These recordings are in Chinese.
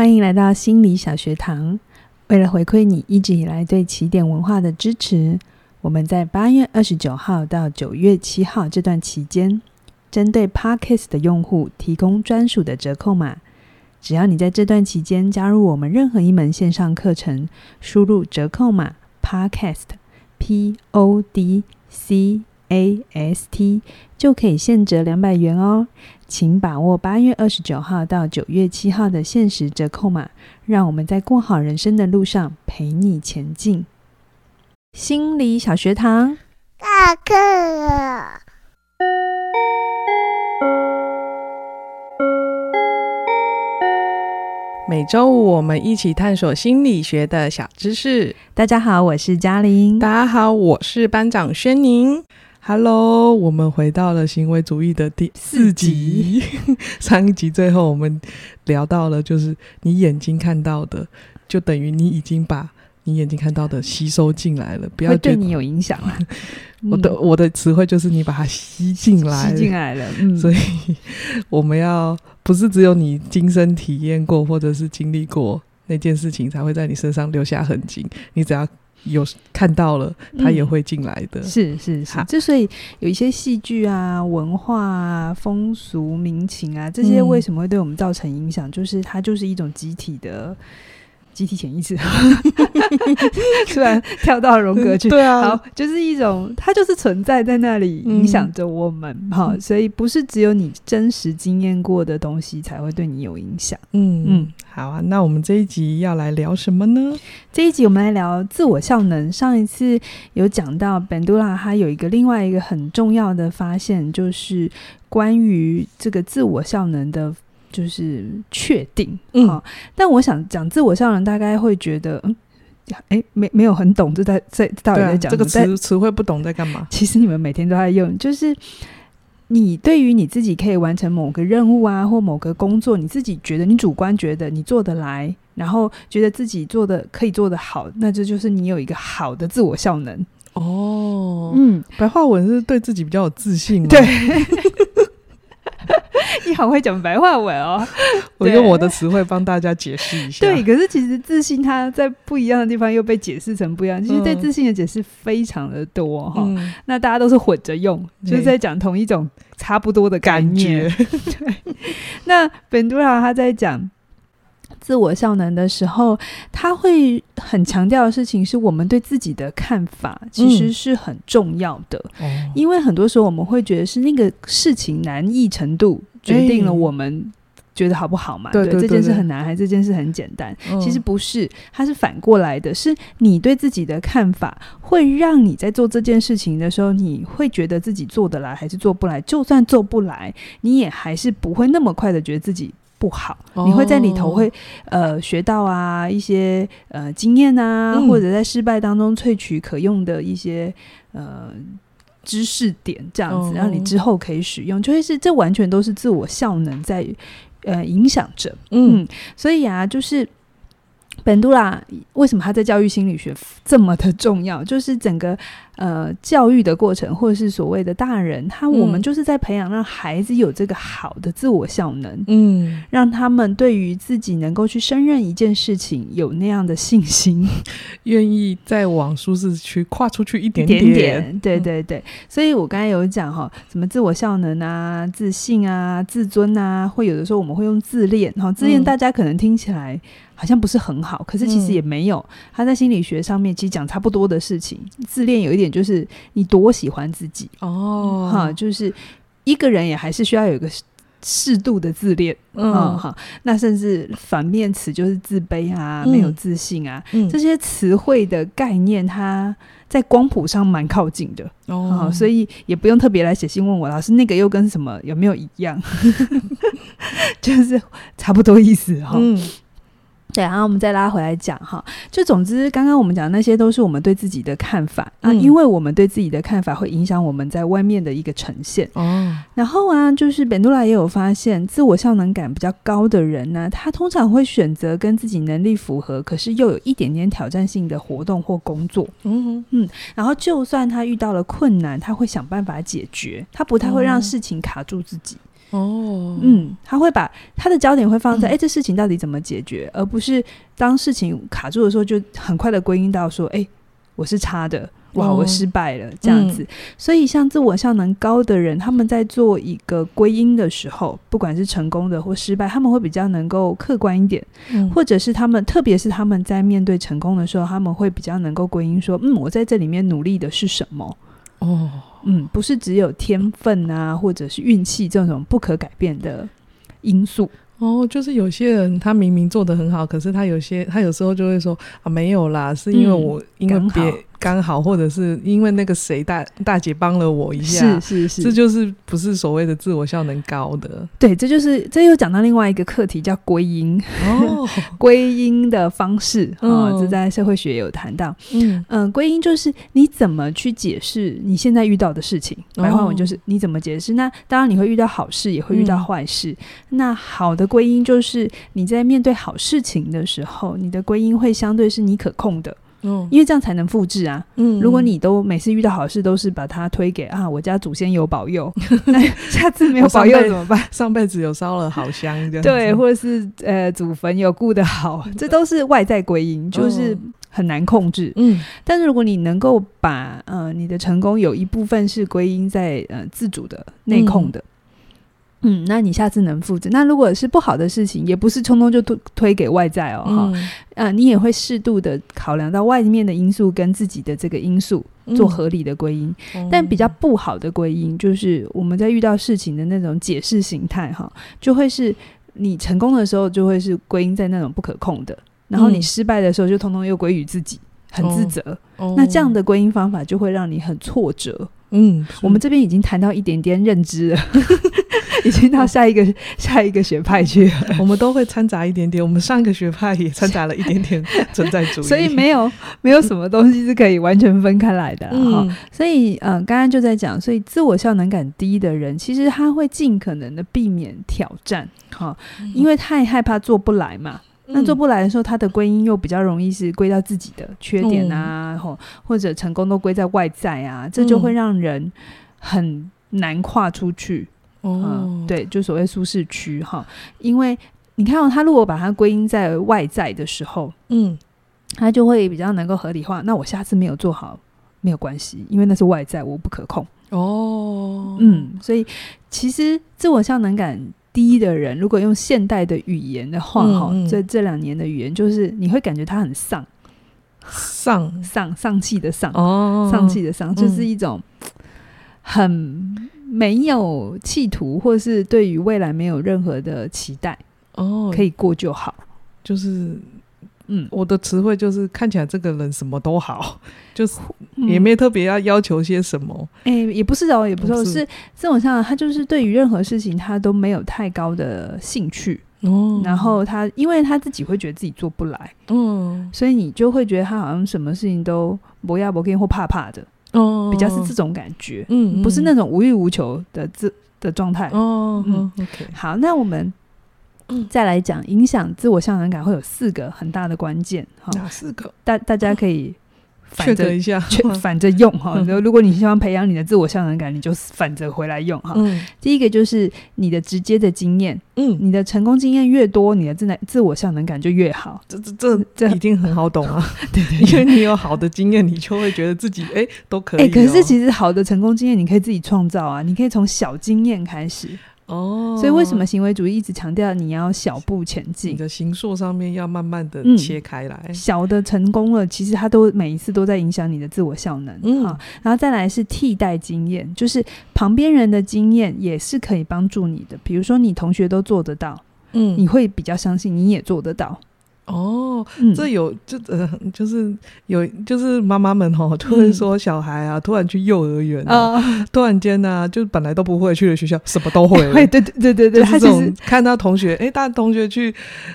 欢迎来到心理小学堂。为了回馈你一直以来对起点文化的支持，我们在八月二十九号到九月七号这段期间，针对 Podcast 的用户提供专属的折扣码。只要你在这段期间加入我们任何一门线上课程，输入折扣码 Podcast，P O D C A S T，就可以现折两百元哦。请把握八月二十九号到九月七号的限时折扣码，让我们在过好人生的路上陪你前进。心理小学堂，下课了。每周五，我们一起探索心理学的小知识。大家好，我是嘉玲。大家好，我是班长轩宁。Hello，我们回到了行为主义的第四集。上一集最后我们聊到了，就是你眼睛看到的，就等于你已经把你眼睛看到的吸收进来了，不要对你有影响了。我的我的词汇就是你把它吸进来，吸进来了。嗯，所以我们要不是只有你亲身体验过或者是经历过那件事情，才会在你身上留下痕迹。你只要有看到了，他也会进来的。嗯、是是是，之所以有一些戏剧啊、文化啊、风俗民情啊，这些为什么会对我们造成影响？嗯、就是它就是一种集体的。集体潜意识，突然跳到荣格去，对啊，好，就是一种，它就是存在在那里，影响着我们，哈、嗯，所以不是只有你真实经验过的东西才会对你有影响，嗯嗯，好啊，那我们这一集要来聊什么呢？这一集我们来聊自我效能。上一次有讲到本杜拉，他有一个另外一个很重要的发现，就是关于这个自我效能的。就是确定，嗯、哦，但我想讲自我效能，大概会觉得，嗯，哎，没没有很懂，这在在到底在讲、啊、这个词词汇不懂在干嘛？其实你们每天都在用，就是你对于你自己可以完成某个任务啊，或某个工作，你自己觉得你主观觉得你做得来，然后觉得自己做的可以做得好，那这就是你有一个好的自我效能哦。嗯，白话文是对自己比较有自信吗？对。你好会讲白话文哦！我用我的词汇帮大家解释一下。对，可是其实自信它在不一样的地方又被解释成不一样。其实对自信的解释非常的多哈、嗯哦。那大家都是混着用，嗯、就是在讲同一种差不多的。感觉对。那本杜拉他在讲。自我效能的时候，他会很强调的事情是我们对自己的看法，其实是很重要的。嗯、因为很多时候我们会觉得是那个事情难易程度决定了我们觉得好不好嘛？欸、对，对，对，对，这件事很难，还是这件事很简单？嗯、其实不是，它是反过来的，是你对自己的看法会让你在做这件事情的时候，你会觉得自己做得来还是做不来？就算做不来，你也还是不会那么快的觉得自己。不好，你会在里头会呃学到啊一些呃经验啊，嗯、或者在失败当中萃取可用的一些呃知识点，这样子，让你之后可以使用，就会是这完全都是自我效能在呃影响着，嗯，所以啊，就是。本杜拉为什么他在教育心理学这么的重要？就是整个呃教育的过程，或者是所谓的大人，他我们就是在培养让孩子有这个好的自我效能，嗯，让他们对于自己能够去胜任一件事情有那样的信心，愿意再往舒适区跨出去一点点，点点。对对对，所以我刚才有讲哈，什么自我效能啊、自信啊、自尊啊，会有的时候我们会用自恋哈，自恋大家可能听起来。好像不是很好，可是其实也没有。嗯、他在心理学上面其实讲差不多的事情。自恋有一点就是你多喜欢自己。哦，哈，就是一个人也还是需要有一个适度的自恋，嗯。哈。那甚至反面词就是自卑啊，嗯、没有自信啊，嗯、这些词汇的概念，它在光谱上蛮靠近的哦，所以也不用特别来写信问我，老师那个又跟什么有没有一样？就是差不多意思哈。然后我们再拉回来讲哈，就总之，刚刚我们讲的那些都是我们对自己的看法、嗯、啊，因为我们对自己的看法会影响我们在外面的一个呈现哦。然后啊，就是本杜拉也有发现，自我效能感比较高的人呢，他通常会选择跟自己能力符合，可是又有一点点挑战性的活动或工作。嗯嗯，然后就算他遇到了困难，他会想办法解决，他不太会让事情卡住自己。哦，嗯，他会把他的焦点会放在哎、嗯，这事情到底怎么解决，而不是当事情卡住的时候，就很快的归因到说，哎，我是差的。哇，我失败了，这样子。嗯、所以，像自我效能高的人，他们在做一个归因的时候，不管是成功的或失败，他们会比较能够客观一点，嗯、或者是他们，特别是他们在面对成功的时候，他们会比较能够归因说：“嗯，我在这里面努力的是什么？”哦，嗯，不是只有天分啊，或者是运气这种不可改变的因素。哦，就是有些人他明明做得很好，可是他有些他有时候就会说：“啊，没有啦，是因为我、嗯、因为别。”刚好，或者是因为那个谁大大姐帮了我一下，是是是，这就是不是所谓的自我效能高的。对，这就是这又讲到另外一个课题，叫归因哦，归因的方式啊、哦，这在社会学也有谈到。嗯嗯、呃，归因就是你怎么去解释你现在遇到的事情，白话文就是你怎么解释。那当然你会遇到好事，也会遇到坏事。嗯、那好的归因就是你在面对好事情的时候，你的归因会相对是你可控的。嗯，因为这样才能复制啊。嗯，如果你都每次遇到好事都是把它推给啊，我家祖先有保佑，那下次没有保佑怎么办？上辈子有烧了好香，这样 对，或者是呃祖坟有顾得好，这都是外在归因，就是很难控制。嗯，但是如果你能够把呃你的成功有一部分是归因在呃自主的内控的。嗯嗯，那你下次能复制？那如果是不好的事情，也不是冲动就推推给外在哦，哈、嗯，呃，你也会适度的考量到外面的因素跟自己的这个因素，做合理的归因。嗯、但比较不好的归因，就是我们在遇到事情的那种解释形态，哈，就会是你成功的时候就会是归因在那种不可控的，然后你失败的时候就通通又归于自己，很自责。哦、那这样的归因方法就会让你很挫折。嗯，我们这边已经谈到一点点认知了。已经到下一个下一个学派去了，我们都会掺杂一点点。我们上一个学派也掺杂了一点点 存在主义，所以没有没有什么东西是可以完全分开来的哈。所以嗯，刚刚就在讲，所以自我效能感低的人，其实他会尽可能的避免挑战哈、哦，因为太害怕做不来嘛。嗯、那做不来的时候，他的归因又比较容易是归到自己的缺点啊，或、嗯、或者成功都归在外在啊，这就会让人很难跨出去。哦、嗯，对，就所谓舒适区哈，因为你看到、哦、他如果把它归因在外在的时候，嗯，他就会比较能够合理化。那我下次没有做好没有关系，因为那是外在，我不可控。哦，嗯，所以其实自我效能感低的人，如果用现代的语言的话，哈、嗯，这这两年的语言就是你会感觉他很丧，丧丧丧气的丧，哦，丧气的丧，就是一种很。没有企图，或是对于未来没有任何的期待哦，可以过就好。就是，嗯，我的词汇就是看起来这个人什么都好，就是也没特别要要求些什么。哎、嗯欸，也不是哦，也不是，是，是这种像他就是对于任何事情他都没有太高的兴趣哦。然后他因为他自己会觉得自己做不来，嗯，所以你就会觉得他好像什么事情都不要不跟或怕怕的。哦，比较是这种感觉，嗯，不是那种无欲无求的自的状态。哦，嗯，OK，好，那我们再来讲影响自我效能感会有四个很大的关键，哈哪四个？大大家可以。反着一下，反着用哈。如果你希望培养你的自我效能感，你就反着回来用哈。嗯，第一个就是你的直接的经验，嗯，你的成功经验越多，你的自自我效能感就越好。这这这这一定很好懂啊，对对，因为你有好的经验，你就会觉得自己哎都可以。哎，可是其实好的成功经验你可以自己创造啊，你可以从小经验开始。哦，所以为什么行为主义一直强调你要小步前进？你的行塑上面要慢慢的切开来，嗯、小的成功了，其实它都每一次都在影响你的自我效能。嗯，好，然后再来是替代经验，就是旁边人的经验也是可以帮助你的。比如说你同学都做得到，嗯，你会比较相信你也做得到。哦，这有就呃，就是有就是妈妈们吼，就会说小孩啊，突然去幼儿园啊，突然间呢，就本来都不会去的学校，什么都会 了。对对对对对，他这种看到同学，哎，大同学去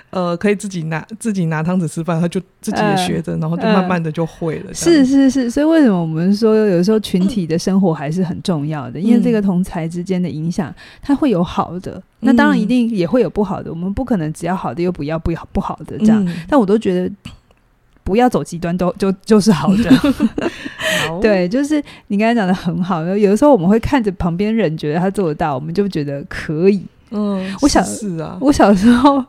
呃，可以自己拿自己拿汤匙吃饭，他就自己也学着，然后就慢慢的就会了。是是是，所以为什么我们说有时候群体的生活还是很重要的？因为这个同才之间的影响，它会有好的。那当然一定也会有不好的，我们不可能只要好的又不要不好不好的这样。但我都觉得不要走极端都 就就是好的。好对，就是你刚才讲的很好。有的时候我们会看着旁边人觉得他做得到，我们就觉得可以。嗯，我小是啊，我小时候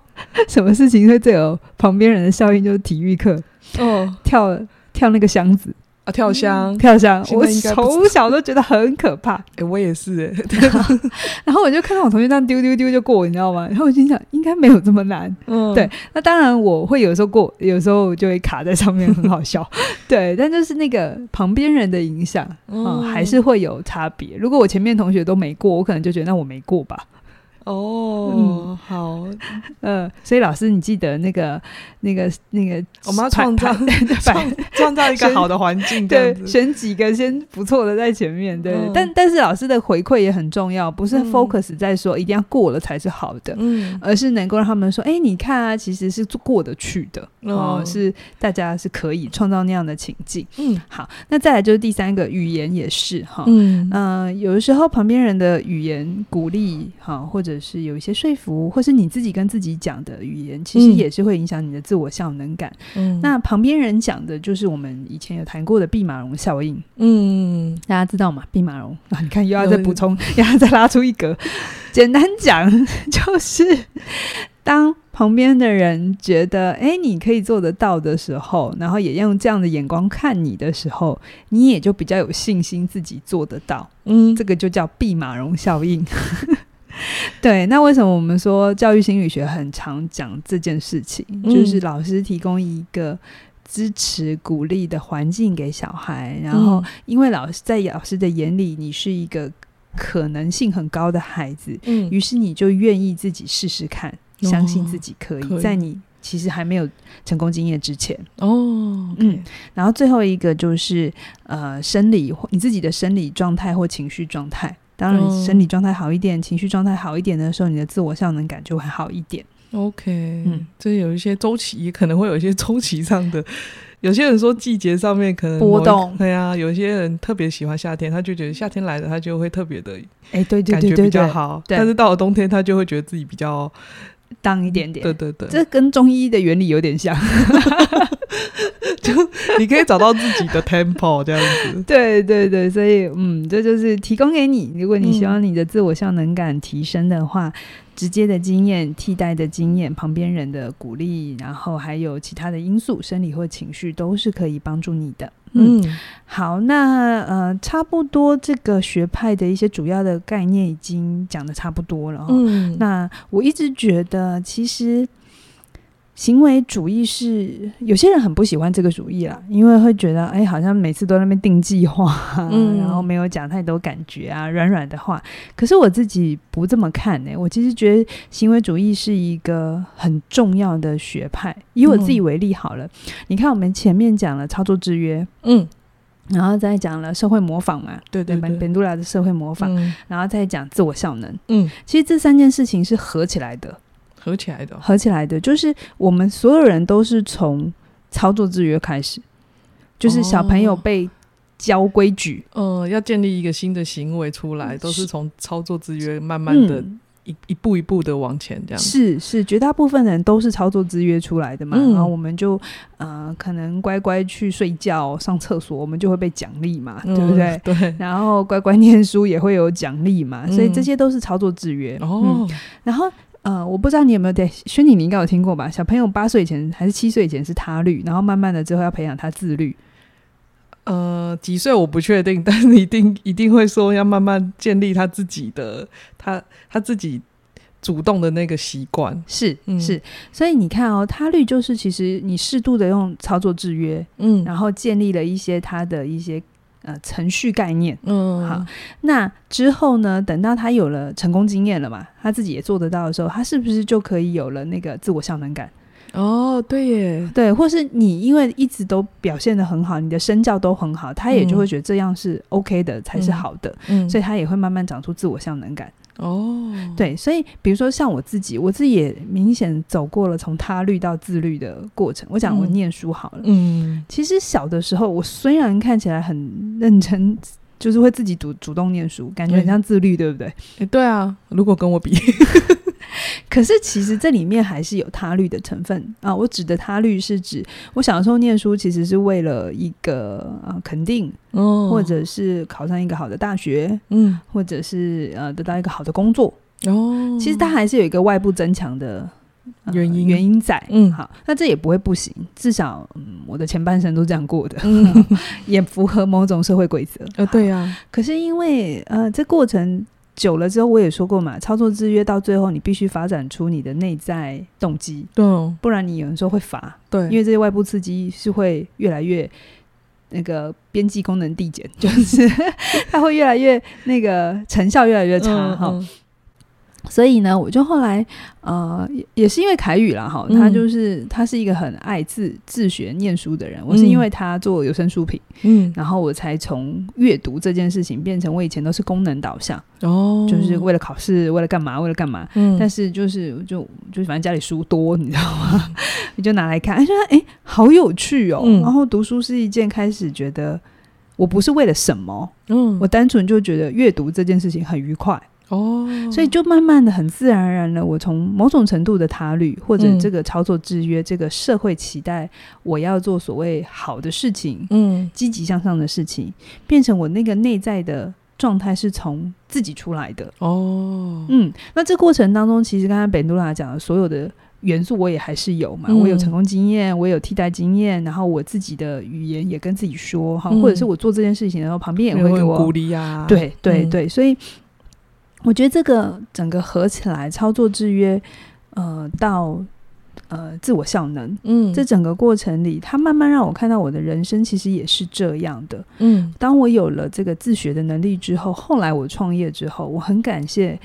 什么事情会最有旁边人的效应？就是体育课，哦，跳跳那个箱子。啊，跳箱，嗯、跳箱，我从小都觉得很可怕。哎、欸，我也是哎。然后我就看到我同学这样丢丢丢就过，你知道吗？然后我心想，应该没有这么难。嗯，对。那当然我会有时候过，有时候就会卡在上面，很好笑。对，但就是那个旁边人的影响，嗯，嗯，还是会有差别。如果我前面同学都没过，我可能就觉得那我没过吧。哦、嗯，好，呃，所以老师，你记得那个、那个、那个，我们要创造 创创造一个好的环境，对，选几个先不错的在前面，对。嗯、但但是老师的回馈也很重要，不是 focus 在说一定要过了才是好的，嗯，而是能够让他们说，哎、欸，你看啊，其实是过得去的，哦、嗯，是大家是可以创造那样的情境，嗯，好，那再来就是第三个语言也是哈，嗯。有的时候旁边人的语言鼓励哈，或者是有一些说服，或是你自己跟自己讲的语言，其实也是会影响你的自我效能感。嗯，那旁边人讲的，就是我们以前有谈过的毕马荣效应。嗯，大家知道吗？毕马荣啊，你看又要再补充，又要再拉出一格。简单讲，就是当旁边的人觉得，哎、欸，你可以做得到的时候，然后也用这样的眼光看你的时候，你也就比较有信心自己做得到。嗯，这个就叫毕马荣效应。对，那为什么我们说教育心理学很常讲这件事情？嗯、就是老师提供一个支持、鼓励的环境给小孩，然后因为老师在老师的眼里，你是一个可能性很高的孩子，嗯，于是你就愿意自己试试看，哦、相信自己可以，在你其实还没有成功经验之前哦，okay、嗯，然后最后一个就是呃，生理你自己的生理状态或情绪状态。当然，身体状态好一点，嗯、情绪状态好一点的时候，你的自我效能感就会好一点。OK，嗯，这有一些周期，可能会有一些周期上的。有些人说季节上面可能波动，对啊，有些人特别喜欢夏天，他就觉得夏天来了，他就会特别的，哎，对对感觉比较好。但是到了冬天，他就会觉得自己比较当一点点。对对对，这跟中医的原理有点像。就你可以找到自己的 tempo 这样子，对对对，所以嗯，这就是提供给你。如果你希望你的自我效能感提升的话，嗯、直接的经验、替代的经验、旁边人的鼓励，然后还有其他的因素，生理或情绪都是可以帮助你的。嗯，嗯好，那呃，差不多这个学派的一些主要的概念已经讲的差不多了。嗯，那我一直觉得其实。行为主义是有些人很不喜欢这个主义啦，因为会觉得哎，好像每次都在那边定计划，嗯、然后没有讲太多感觉啊，软软的话。可是我自己不这么看呢、欸，我其实觉得行为主义是一个很重要的学派。以我自己为例好了，嗯、你看我们前面讲了操作制约，嗯，然后再讲了社会模仿嘛，对对对，本杜拉的社会模仿，嗯、然后再讲自我效能，嗯，其实这三件事情是合起来的。合起来的，合起来的，就是我们所有人都是从操作制约开始，就是小朋友被教规矩，嗯、哦呃，要建立一个新的行为出来，都是从操作制约慢慢的一、嗯、一步一步的往前这样。是是，绝大部分人都是操作制约出来的嘛，嗯、然后我们就呃，可能乖乖去睡觉、上厕所，我们就会被奖励嘛，嗯、对不对？对。然后乖乖念书也会有奖励嘛，所以这些都是操作制约。哦、嗯，然后。呃，我不知道你有没有对轩妮，你应该有听过吧？小朋友八岁以前还是七岁以前是他律，然后慢慢的之后要培养他自律。呃，几岁我不确定，但是一定一定会说要慢慢建立他自己的他他自己主动的那个习惯。是、嗯、是，所以你看哦，他律就是其实你适度的用操作制约，嗯，然后建立了一些他的一些。呃，程序概念，嗯，好，那之后呢？等到他有了成功经验了嘛，他自己也做得到的时候，他是不是就可以有了那个自我效能感？哦，对耶，对，或是你因为一直都表现得很好，你的身教都很好，他也就会觉得这样是 OK 的，嗯、才是好的，嗯，所以他也会慢慢长出自我效能感。哦，对，所以比如说像我自己，我自己也明显走过了从他律到自律的过程。我讲我念书好了，嗯，其实小的时候我虽然看起来很认真，就是会自己主主动念书，感觉很像自律，对不对？欸，对啊，如果跟我比。可是其实这里面还是有他律的成分啊。我指的他律是指我小时候念书其实是为了一个呃肯定，哦，或者是考上一个好的大学，嗯，或者是呃得到一个好的工作哦。其实它还是有一个外部增强的。原因、呃、原因在，嗯，好，那这也不会不行，至少，嗯，我的前半生都这样过的，嗯、也符合某种社会规则。呃，对呀、啊。可是因为呃，这过程久了之后，我也说过嘛，操作制约到最后，你必须发展出你的内在动机，对，不然你有的时候会乏，对，因为这些外部刺激是会越来越那个边际功能递减，就是 它会越来越那个成效越来越差，哈、嗯。所以呢，我就后来，呃，也也是因为凯宇啦，哈，他就是他是一个很爱自自学念书的人。我是因为他做有声书评，嗯，然后我才从阅读这件事情变成我以前都是功能导向，哦，就是为了考试，为了干嘛，为了干嘛，嗯，但是就是就就反正家里书多，你知道吗？你 就拿来看，哎，觉得哎，好有趣哦。然后读书是一件开始觉得我不是为了什么，嗯，我单纯就觉得阅读这件事情很愉快。哦，所以就慢慢的、很自然而然的，我从某种程度的他律，或者这个操作制约，嗯、这个社会期待我要做所谓好的事情，嗯，积极向上的事情，变成我那个内在的状态是从自己出来的。哦，嗯，那这过程当中，其实刚才本多拉讲的所有的元素，我也还是有嘛，嗯、我有成功经验，我有替代经验，然后我自己的语言也跟自己说哈，嗯、或者是我做这件事情的时候，旁边也会给我鼓励啊，对对对，所以。我觉得这个整个合起来，操作制约，呃，到呃自我效能，嗯，这整个过程里，它慢慢让我看到我的人生其实也是这样的，嗯，当我有了这个自学的能力之后，后来我创业之后，我很感谢。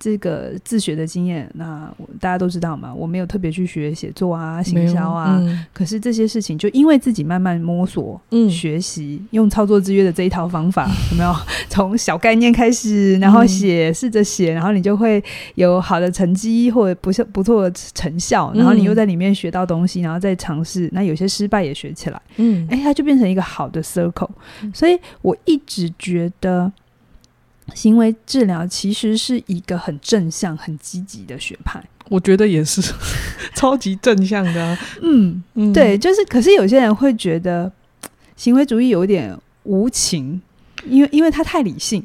这个自学的经验，那大家都知道嘛，我没有特别去学写作啊、行销啊，嗯、可是这些事情就因为自己慢慢摸索、嗯、学习，用操作制约的这一套方法，有没有？从小概念开始，然后写，试着写，然后你就会有好的成绩或者不错不错的成效，然后你又在里面学到东西，然后再尝试，那有些失败也学起来，嗯，哎，它就变成一个好的 circle，所以我一直觉得。行为治疗其实是一个很正向、很积极的学派，我觉得也是 超级正向的啊。嗯，嗯对，就是。可是有些人会觉得行为主义有点无情，因为因为他太理性。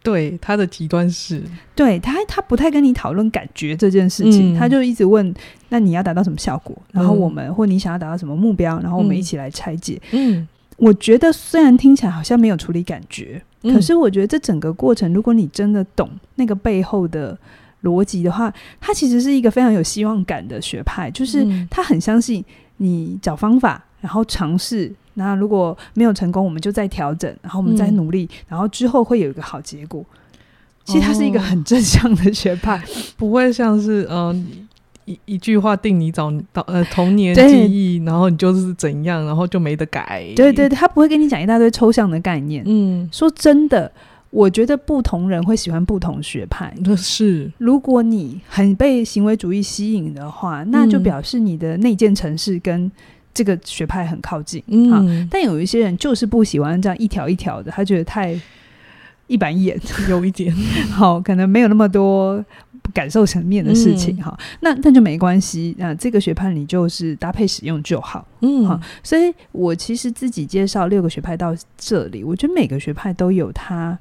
对，他的极端是，对他他不太跟你讨论感觉这件事情，嗯、他就一直问：那你要达到什么效果？然后我们、嗯、或你想要达到什么目标？然后我们一起来拆解。嗯，我觉得虽然听起来好像没有处理感觉。可是我觉得这整个过程，如果你真的懂那个背后的逻辑的话，它其实是一个非常有希望感的学派。就是他很相信你找方法，然后尝试，那如果没有成功，我们就再调整，然后我们再努力，然后之后会有一个好结果。其实它是一个很正向的学派，不会像是嗯。一一句话定你早到呃童年记忆，然后你就是怎样，然后就没得改。对对对，他不会跟你讲一大堆抽象的概念。嗯，说真的，我觉得不同人会喜欢不同学派。那是，如果你很被行为主义吸引的话，那就表示你的内建城市跟这个学派很靠近。嗯、啊，但有一些人就是不喜欢这样一条一条的，他觉得太一板一眼，有一点 好，可能没有那么多。感受层面的事情哈，嗯、那那就没关系。那这个学派你就是搭配使用就好，嗯，好。所以我其实自己介绍六个学派到这里，我觉得每个学派都有它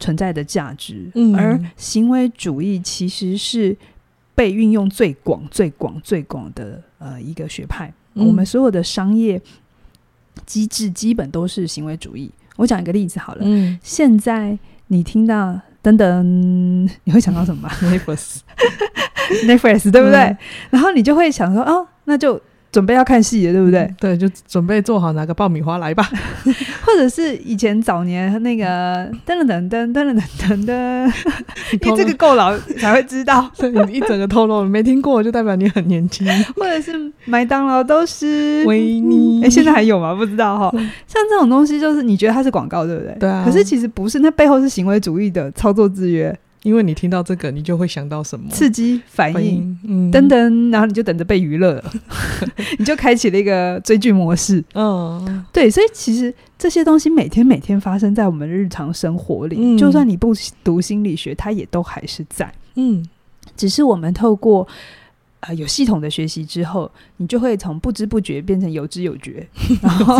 存在的价值。嗯，而行为主义其实是被运用最广、最广、最广的呃一个学派。嗯、我们所有的商业机制基本都是行为主义。我讲一个例子好了，嗯，现在你听到。等等，你会想到什么？Netflix，Netflix，对不对？嗯、然后你就会想说，哦，那就。准备要看戏的对不对？对就准备做好拿个爆米花来吧。或者是以前早年那个噔噔噔噔噔噔噔。噔因为这个够老才会知道。你一整个透露没听过就代表你很年轻。或者是麦当劳都是。维尼。哎现在还有吗？不知道哈。像这种东西就是你觉得它是广告对不对？对啊。可是其实不是那背后是行为主义的操作制约。因为你听到这个，你就会想到什么？刺激反应，嗯、等等，然后你就等着被娱乐了，你就开启了一个追剧模式。嗯，对，所以其实这些东西每天每天发生在我们日常生活里，嗯、就算你不读心理学，它也都还是在。嗯，只是我们透过呃有系统的学习之后，你就会从不知不觉变成有知有觉，然后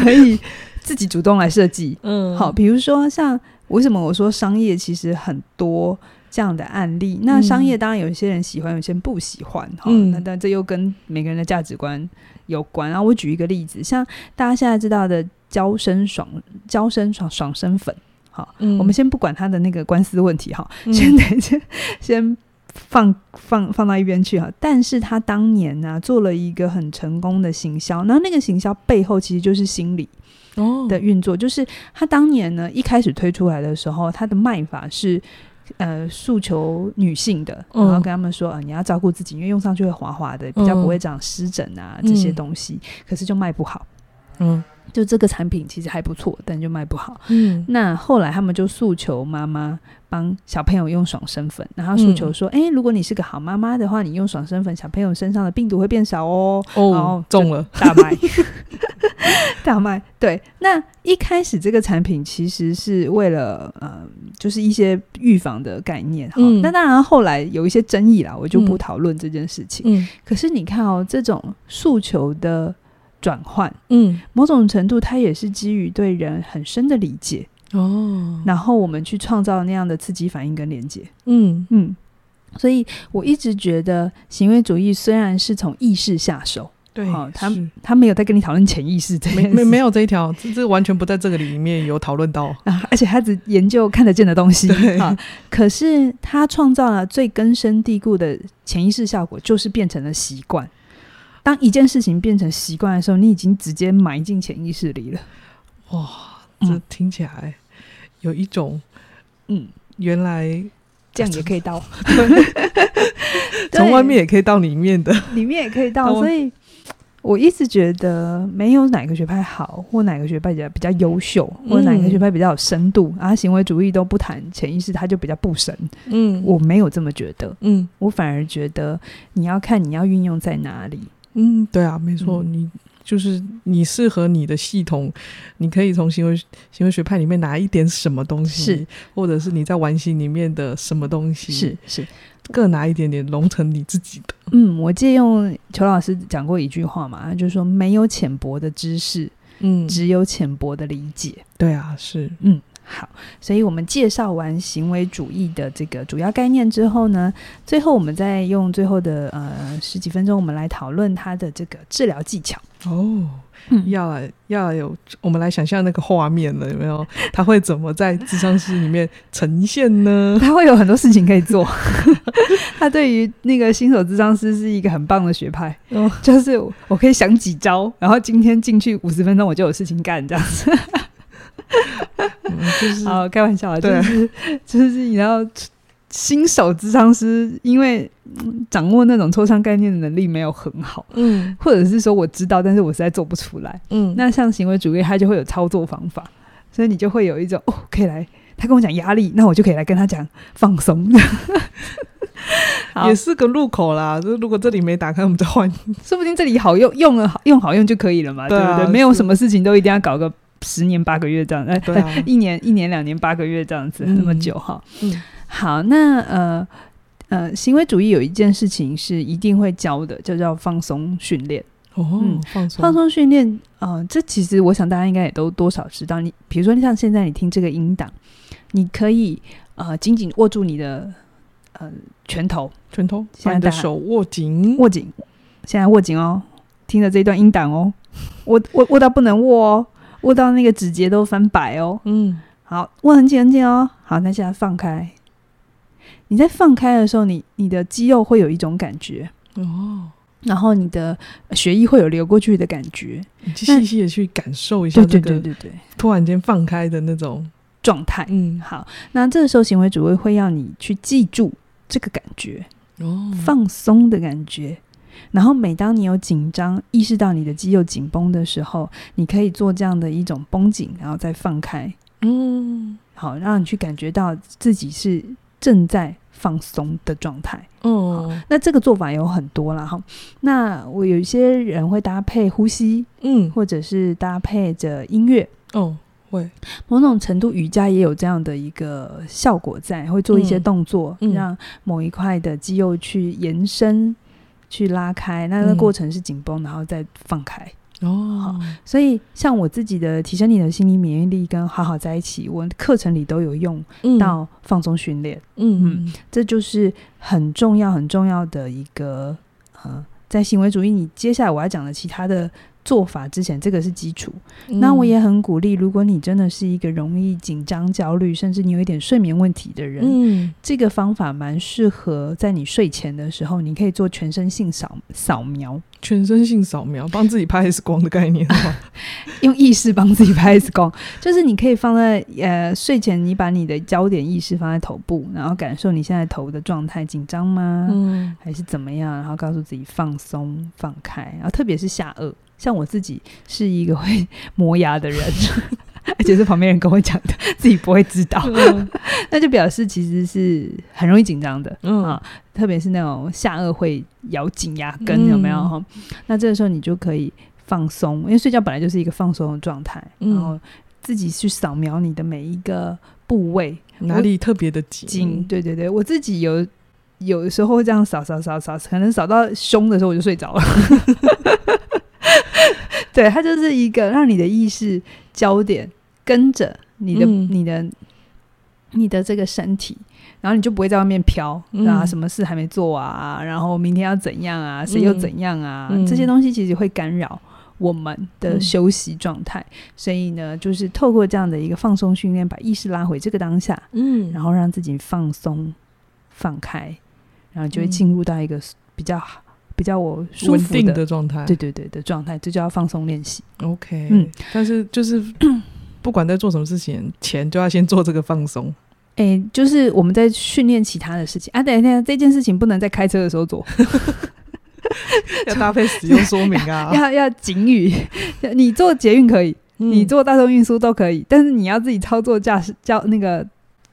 可以自己主动来设计。嗯，好，比如说像为什么我说商业其实很多这样的案例，那商业当然有一些人喜欢，有些人不喜欢。哈、嗯，那但这又跟每个人的价值观有关。然后我举一个例子，像大家现在知道的娇生爽、娇生爽爽身粉。好，嗯、我们先不管他的那个官司问题哈，嗯、先等先先放放放到一边去哈。但是他当年呢、啊、做了一个很成功的行销，然后那个行销背后其实就是心理的运作，哦、就是他当年呢一开始推出来的时候，他的卖法是呃诉求女性的，然后跟他们说啊、呃、你要照顾自己，因为用上去会滑滑的，比较不会长湿疹啊、嗯、这些东西，可是就卖不好，嗯。就这个产品其实还不错，但就卖不好。嗯，那后来他们就诉求妈妈帮小朋友用爽身粉，然后诉求说：“哎、嗯欸，如果你是个好妈妈的话，你用爽身粉，小朋友身上的病毒会变少哦。”哦，然后中了，大卖，大卖。对，那一开始这个产品其实是为了呃，就是一些预防的概念。哈，那当然后来有一些争议啦，我就不讨论这件事情。嗯，可是你看哦，这种诉求的。转换，嗯，某种程度，它也是基于对人很深的理解哦，然后我们去创造那样的刺激反应跟连接，嗯嗯，所以我一直觉得行为主义虽然是从意识下手，对，哦、他他没有在跟你讨论潜意识这，没没没有这一条，这这完全不在这个里面有讨论到。啊，而且他只研究看得见的东西，啊、哦，可是他创造了最根深蒂固的潜意识效果，就是变成了习惯。当一件事情变成习惯的时候，你已经直接埋进潜意识里了。哇，这听起来有一种，嗯，原来这样也可以到，从外面也可以到里面的，里面也可以到。所以我一直觉得，没有哪个学派好，或哪个学派比较比较优秀，或哪个学派比较有深度，啊，行为主义都不谈潜意识，它就比较不神。嗯，我没有这么觉得。嗯，我反而觉得你要看你要运用在哪里。嗯，对啊，没错，嗯、你就是你适合你的系统，你可以从行为行为学派里面拿一点什么东西，是，或者是你在完形里面的什么东西，是是，各拿一点点融成你自己的。嗯，我借用裘老师讲过一句话嘛，就是说没有浅薄的知识，嗯，只有浅薄的理解。对啊，是，嗯。好，所以我们介绍完行为主义的这个主要概念之后呢，最后我们再用最后的呃十几分钟，我们来讨论它的这个治疗技巧。哦，嗯、要要有，我们来想象那个画面了，有没有？他会怎么在智商室里面呈现呢？他会有很多事情可以做。他对于那个新手智商师是一个很棒的学派，哦、就是我可以想几招，然后今天进去五十分钟，我就有事情干，这样子。嗯、就是 好开玩笑啊，就是就是你要新手智商师，因为掌握那种抽象概念的能力没有很好，嗯，或者是说我知道，但是我实在做不出来，嗯，那像行为主义，他就会有操作方法，所以你就会有一种哦，可以来，他跟我讲压力，那我就可以来跟他讲放松，也是个入口啦。就如果这里没打开，我们再换，说不定这里好用，用了好用好用就可以了嘛，对，啊、对不对？没有什么事情都一定要搞个。十年八个月这样，哎，对啊、一年一年两年八个月这样子，嗯、那么久哈。嗯，好，那呃呃，行为主义有一件事情是一定会教的，就叫放松训练。哦，嗯、放松放松训练，呃，这其实我想大家应该也都多少知道。你比如说，像现在你听这个音档，你可以呃紧紧握住你的呃拳头，拳头，现在的手握紧，握紧，现在握紧哦，听着这段音档哦，握握握到不能握哦。握到那个指节都翻白哦，嗯，好，握很紧很紧哦，好，那现在放开。你在放开的时候，你你的肌肉会有一种感觉。哦，然后你的血液会有流过去的感觉，你细细的去感受一下对，对对对对，突然间放开的那种。状态。嗯，好，那这个时候行为主义会要你去记住这个感觉哦，放松的感觉。然后，每当你有紧张，意识到你的肌肉紧绷的时候，你可以做这样的一种绷紧，然后再放开。嗯，好，让你去感觉到自己是正在放松的状态。哦、嗯，那这个做法有很多啦。哈。那我有一些人会搭配呼吸，嗯，或者是搭配着音乐。哦，会某种程度瑜伽也有这样的一个效果在，会做一些动作，嗯、让某一块的肌肉去延伸、去拉开，那个过程是紧绷，然后再放开。哦，所以像我自己的提升你的心理免疫力跟好好在一起，我课程里都有用到放松训练。嗯嗯，这就是很重要很重要的一个呃，在行为主义，你接下来我要讲的其他的。做法之前，这个是基础。嗯、那我也很鼓励，如果你真的是一个容易紧张、焦虑，甚至你有一点睡眠问题的人，嗯，这个方法蛮适合在你睡前的时候，你可以做全身性扫扫描。全身性扫描，帮自己拍 X 光的概念 用意识帮自己拍 X 光，就是你可以放在呃睡前，你把你的焦点意识放在头部，然后感受你现在头的状态，紧张吗？嗯，还是怎么样？然后告诉自己放松、放开，然后特别是下顎。像我自己是一个会 磨牙的人，而且是旁边人跟我讲的，自己不会知道，嗯、那就表示其实是很容易紧张的，嗯啊，特别是那种下颚会咬紧牙根，有没有那这个时候你就可以放松，因为睡觉本来就是一个放松的状态，嗯、然后自己去扫描你的每一个部位，哪里特别的紧？对对对，我自己有有的时候会这样扫扫扫扫，可能扫到胸的时候我就睡着了。对，它就是一个让你的意识焦点跟着你的、嗯、你的、你的这个身体，然后你就不会在外面飘啊，嗯、什么事还没做啊，然后明天要怎样啊，谁又怎样啊，嗯、这些东西其实会干扰我们的休息状态。嗯、所以呢，就是透过这样的一个放松训练，把意识拉回这个当下，嗯，然后让自己放松、放开，然后就会进入到一个比较好。比较我舒服的，状态，对对对的状态，这叫放松练习。OK，嗯，但是就是 不管在做什么事情前，就要先做这个放松。哎、欸，就是我们在训练其他的事情啊。等一下，这件事情不能在开车的时候做，要搭配使用说明啊，要要警语。你坐捷运可以，嗯、你坐大众运输都可以，但是你要自己操作驾驶教那个。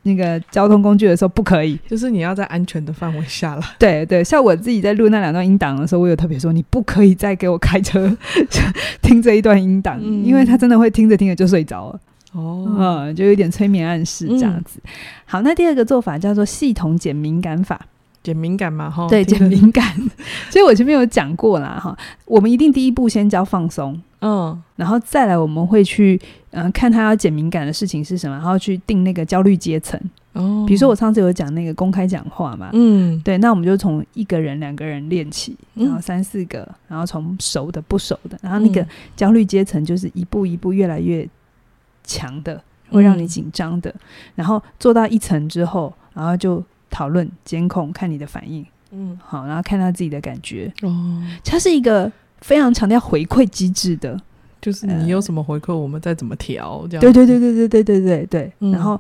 那个交通工具的时候不可以，就是你要在安全的范围下了。对对，像我自己在录那两段音档的时候，我有特别说，你不可以再给我开车 听这一段音档，嗯、因为他真的会听着听着就睡着了。哦，嗯，就有点催眠暗示这样子。嗯、好，那第二个做法叫做系统减敏感法。减敏感嘛，哈，对，减敏感。所以我前面有讲过啦，哈，我们一定第一步先教放松，嗯，然后再来我们会去，嗯、呃，看他要减敏感的事情是什么，然后去定那个焦虑阶层。哦，比如说我上次有讲那个公开讲话嘛，嗯，对，那我们就从一个人、两个人练起，然后三四个，然后从熟的、不熟的，然后那个焦虑阶层就是一步一步越来越强的，会让你紧张的，然后做到一层之后，然后就。讨论、监控，看你的反应，嗯，好，然后看他自己的感觉。哦，它是一个非常强调回馈机制的，就是你有什么回馈，我们再怎么调，这样。对对对对对对对对对。嗯、然后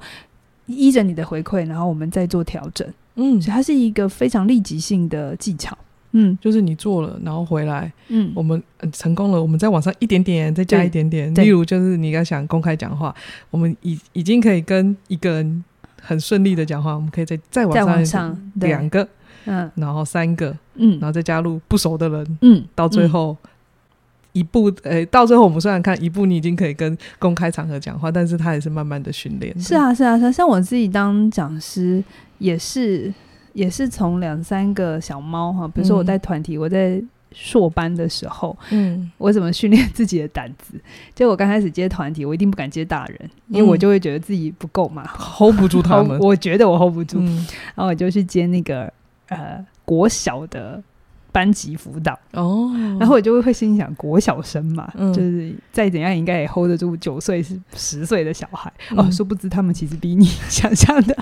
依着你的回馈，然后我们再做调整。嗯，所以它是一个非常立即性的技巧。嗯，就是你做了，然后回来，嗯，我们成功了，我们再往上一点点，再加一点点。例如，就是你要想公开讲话，我们已已经可以跟一个人。很顺利的讲话，我们可以再再往上两个，嗯，然后三个，嗯，然后再加入不熟的人，嗯，到最后一步，诶、欸，到最后我们虽然看一步，你已经可以跟公开场合讲话，但是他也是慢慢的训练。是啊，是啊，是啊，像我自己当讲师也是，也是从两三个小猫哈，比如说我带团体，嗯、我在。硕班的时候，嗯，我怎么训练自己的胆子？就我刚开始接团体，我一定不敢接大人，嗯、因为我就会觉得自己不够嘛，hold 不住他们。我觉得我 hold 不住，嗯、然后我就去接那个呃国小的班级辅导哦，然后我就会心想，国小生嘛，嗯、就是再怎样应该也 hold 得住九岁是十岁的小孩、嗯、哦，殊不知他们其实比你 想象的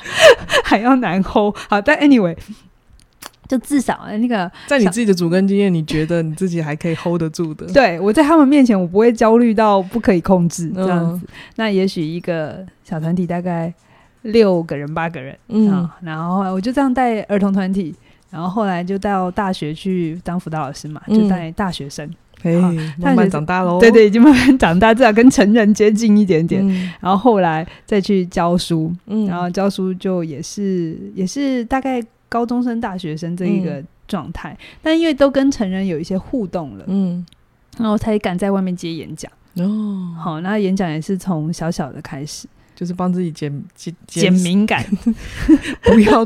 还要难 hold。好，但 anyway。就至少那个，在你自己的主观经验，你觉得你自己还可以 hold 得住的。对，我在他们面前，我不会焦虑到不可以控制这样子。嗯、那也许一个小团体大概六个人、八个人，嗯，然后我就这样带儿童团体，然后后来就到大学去当辅导老师嘛，就带大学生，可以慢慢长大喽。对对，已经慢慢长大，至少跟成人接近一点点。嗯、然后后来再去教书，嗯，然后教书就也是也是大概。高中生、大学生这一个状态，嗯、但因为都跟成人有一些互动了，嗯，然后才敢在外面接演讲，哦，好，那演讲也是从小小的开始，就是帮自己减减减敏感，不要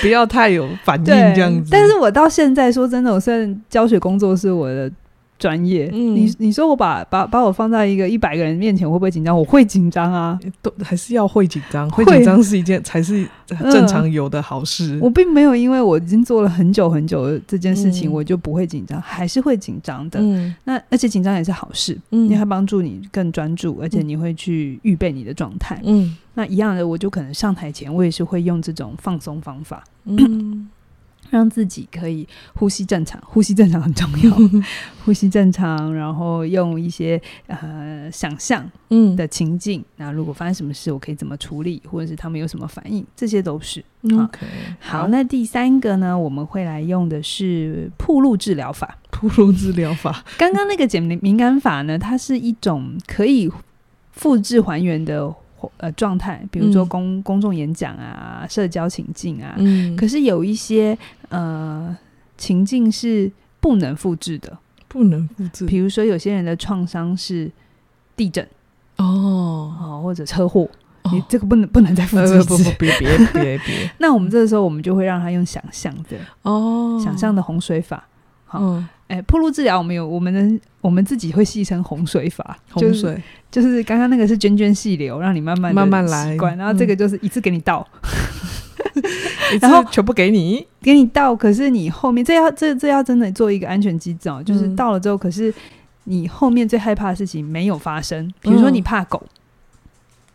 不要太有反应这样子。但是我到现在说真的，我虽然教学工作是我的。专业，嗯、你你说我把把把我放在一个一百个人面前，我会不会紧张？我会紧张啊，都还是要会紧张，会紧张是一件才是正常有的好事。呃、我并没有因为我已经做了很久很久的这件事情，嗯、我就不会紧张，还是会紧张的。嗯、那而且紧张也是好事，嗯、因为它帮助你更专注，而且你会去预备你的状态。嗯，那一样的，我就可能上台前，我也是会用这种放松方法。嗯。让自己可以呼吸正常，呼吸正常很重要。呼吸正常，然后用一些呃想象嗯的情境，那、嗯、如果发生什么事，我可以怎么处理，或者是他们有什么反应，这些都是。OK，好，好，那第三个呢，我们会来用的是铺路治疗法。铺路治疗法，刚刚那个减敏感法呢，它是一种可以复制还原的。呃，状态，比如说公、嗯、公众演讲啊，社交情境啊，嗯、可是有一些呃情境是不能复制的，不能复制。比如说，有些人的创伤是地震哦，哦，或者车祸，哦、你这个不能不能再复制不不，别别别别。那我们这个时候，我们就会让他用想象的哦，想象的洪水法，好。嗯哎，铺路治疗我们有，我们的我们自己会戏称洪水法，洪水就是刚刚那个是涓涓细流，让你慢慢慢慢来，然后这个就是一次给你倒，然后全部给你给你倒，可是你后面这要这这要真的做一个安全机制哦，就是倒了之后，可是你后面最害怕的事情没有发生，比如说你怕狗，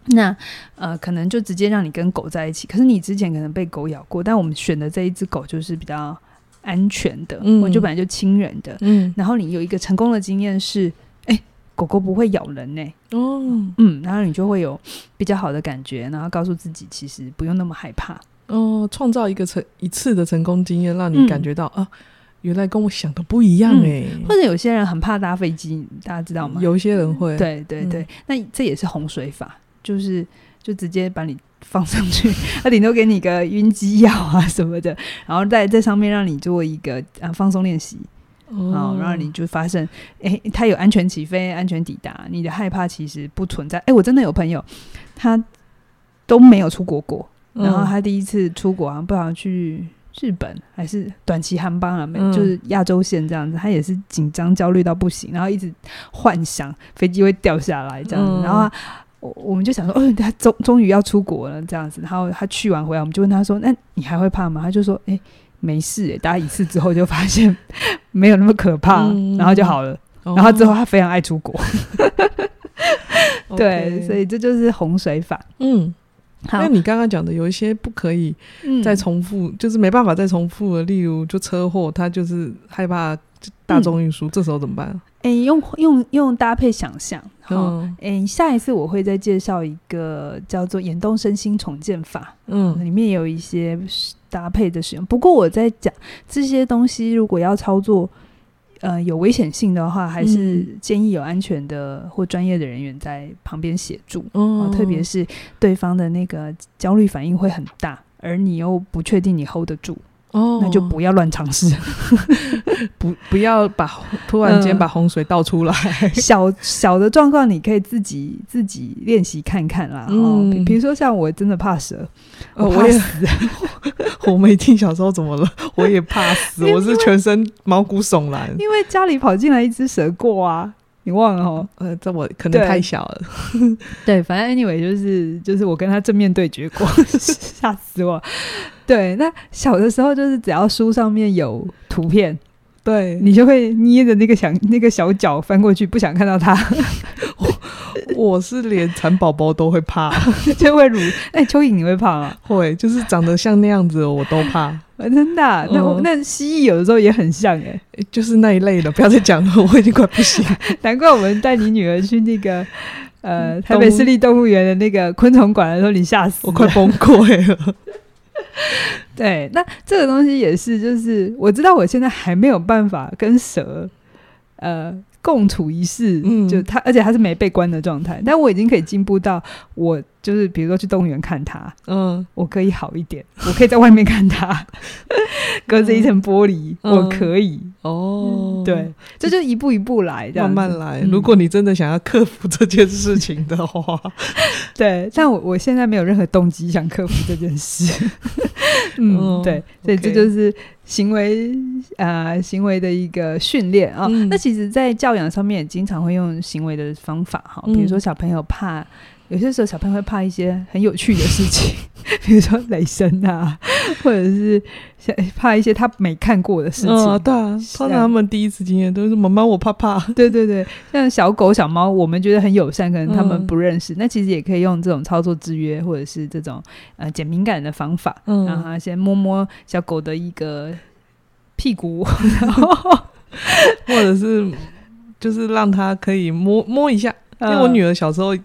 那呃可能就直接让你跟狗在一起，可是你之前可能被狗咬过，但我们选的这一只狗就是比较。安全的，嗯、我就本来就亲人的，嗯，然后你有一个成功的经验是，哎、欸，狗狗不会咬人呢、欸，哦，嗯，然后你就会有比较好的感觉，然后告诉自己其实不用那么害怕，哦，创造一个成一次的成功经验，让你感觉到、嗯、啊，原来跟我想的不一样哎、欸嗯，或者有些人很怕搭飞机，大家知道吗？有一些人会，对对对，嗯、那这也是洪水法，就是就直接把你。放上去，他顶多给你个晕机药啊什么的，然后在这上面让你做一个啊放松练习，哦，然后你就发现，哎、欸，他有安全起飞、安全抵达，你的害怕其实不存在。哎、欸，我真的有朋友，他都没有出国过，然后他第一次出国啊，不知道去日本还是短期航班啊，嗯、就是亚洲线这样子，他也是紧张焦虑到不行，然后一直幻想飞机会掉下来这样子，嗯、然后。我我们就想说，哦，他终终于要出国了，这样子。然后他去完回来，我们就问他说：“那你还会怕吗？”他就说：“哎，没事。”哎，打一次之后就发现 没有那么可怕，嗯、然后就好了。哦、然后之后他非常爱出国，对，所以这就是洪水法。嗯，好，那你刚刚讲的有一些不可以再重复，嗯、就是没办法再重复了，例如就车祸，他就是害怕大众运输，嗯、这时候怎么办？哎、欸，用用用搭配想象，好，哎、下一次我会再介绍一个叫做眼动身心重建法，嗯，里面有一些搭配的使用。不过我在讲这些东西，如果要操作，呃，有危险性的话，还是建议有安全的或专业的人员在旁边协助，嗯，特别是对方的那个焦虑反应会很大，而你又不确定你 hold 得住。哦，那就不要乱尝试，不不要把突然间把洪水倒出来。嗯、小小的状况你可以自己自己练习看看啦。嗯，比比如说像我真的怕蛇，我怕死。我没听小时候怎么了？我也怕死，我是全身毛骨悚然。因为家里跑进来一只蛇过啊，你忘了哦？呃，这我可能太小了。对，反正 anyway 就是就是我跟他正面对决过，吓死我。对，那小的时候就是只要书上面有图片，对你就会捏着那个想那个小脚翻过去，不想看到它。我，我是连蚕宝宝都会怕，就会乳。哎，蚯蚓你会怕吗？会，就是长得像那样子，我都怕。啊、真的、啊？那、嗯、那蜥蜴有的时候也很像哎，就是那一类的。不要再讲了，我已经快不行。难怪我们带你女儿去那个呃台北市立动物园的那个昆虫馆的时候，你吓死，我快崩溃了。对，那这个东西也是，就是我知道我现在还没有办法跟蛇，呃，共处一室，嗯，就他，而且他是没被关的状态，但我已经可以进步到我就是，比如说去动物园看他，嗯，我可以好一点，我可以在外面看他，隔着一层玻璃，嗯、我可以。哦、嗯。对，这就一步一步来，慢慢来。如果你真的想要克服这件事情的话，对，但我我现在没有任何动机想克服这件事。嗯，嗯，对，所以这就是行为啊、呃，行为的一个训练啊。那其实，在教养上面也经常会用行为的方法哈，比如说小朋友怕。有些时候，小朋友会怕一些很有趣的事情，比如说雷声啊，或者是怕一些他没看过的事情。哦、对啊，通常他们第一次经验都是“妈妈，我怕怕”。对对对，像小狗、小猫，我们觉得很友善，可能他们不认识。嗯、那其实也可以用这种操作制约，或者是这种呃减敏感的方法，嗯、让他先摸摸小狗的一个屁股，然后或者是就是让他可以摸摸一下。因为我女儿小时候。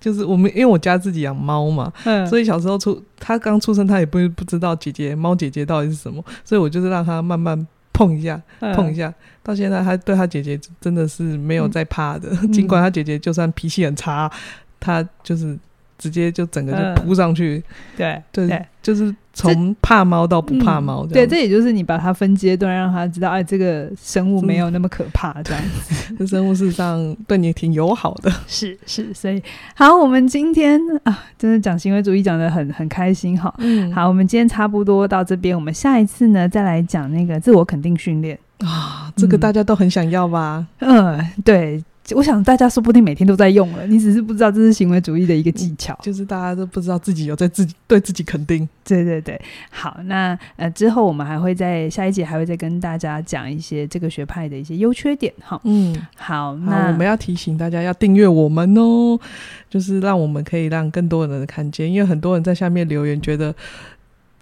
就是我们，因为我家自己养猫嘛，嗯，所以小时候出它刚出生，它也不不知道姐姐猫姐姐到底是什么，所以我就是让它慢慢碰一下，嗯、碰一下，到现在它对它姐姐真的是没有在怕的，嗯、尽管它姐姐就算脾气很差，它就是。直接就整个就扑上去，对对，就是从怕猫到不怕猫，对，这也就是你把它分阶段，让它知道，哎，这个生物没有那么可怕，这样。子，这生物事实上对你挺友好的，是是，所以好，我们今天啊，真的讲行为主义讲的很很开心哈，嗯，好，我们今天差不多到这边，我们下一次呢再来讲那个自我肯定训练。啊，这个大家都很想要吧？嗯，对。我想大家说不定每天都在用了，你只是不知道这是行为主义的一个技巧，就是大家都不知道自己有在自己对自己肯定。对对对，好，那呃之后我们还会在下一节还会再跟大家讲一些这个学派的一些优缺点哈。嗯，好，那好，我们要提醒大家要订阅我们哦，就是让我们可以让更多人看见，因为很多人在下面留言觉得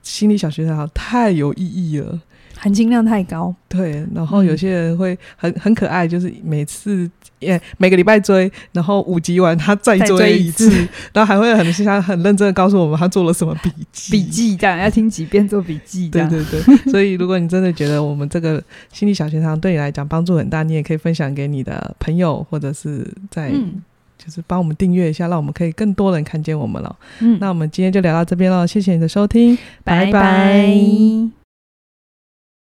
心理小学堂太有意义了。含金量太高，对，然后有些人会很很可爱，就是每次也每个礼拜追，然后五集完他再追一次，一次然后还会很像很认真的告诉我们他做了什么笔记，笔记这样要听几遍做笔记，对对对。所以如果你真的觉得我们这个心理小学堂对你来讲帮助很大，你也可以分享给你的朋友，或者是在就是帮我们订阅一下，让我们可以更多人看见我们了。嗯，那我们今天就聊到这边了，谢谢你的收听，拜拜。拜拜。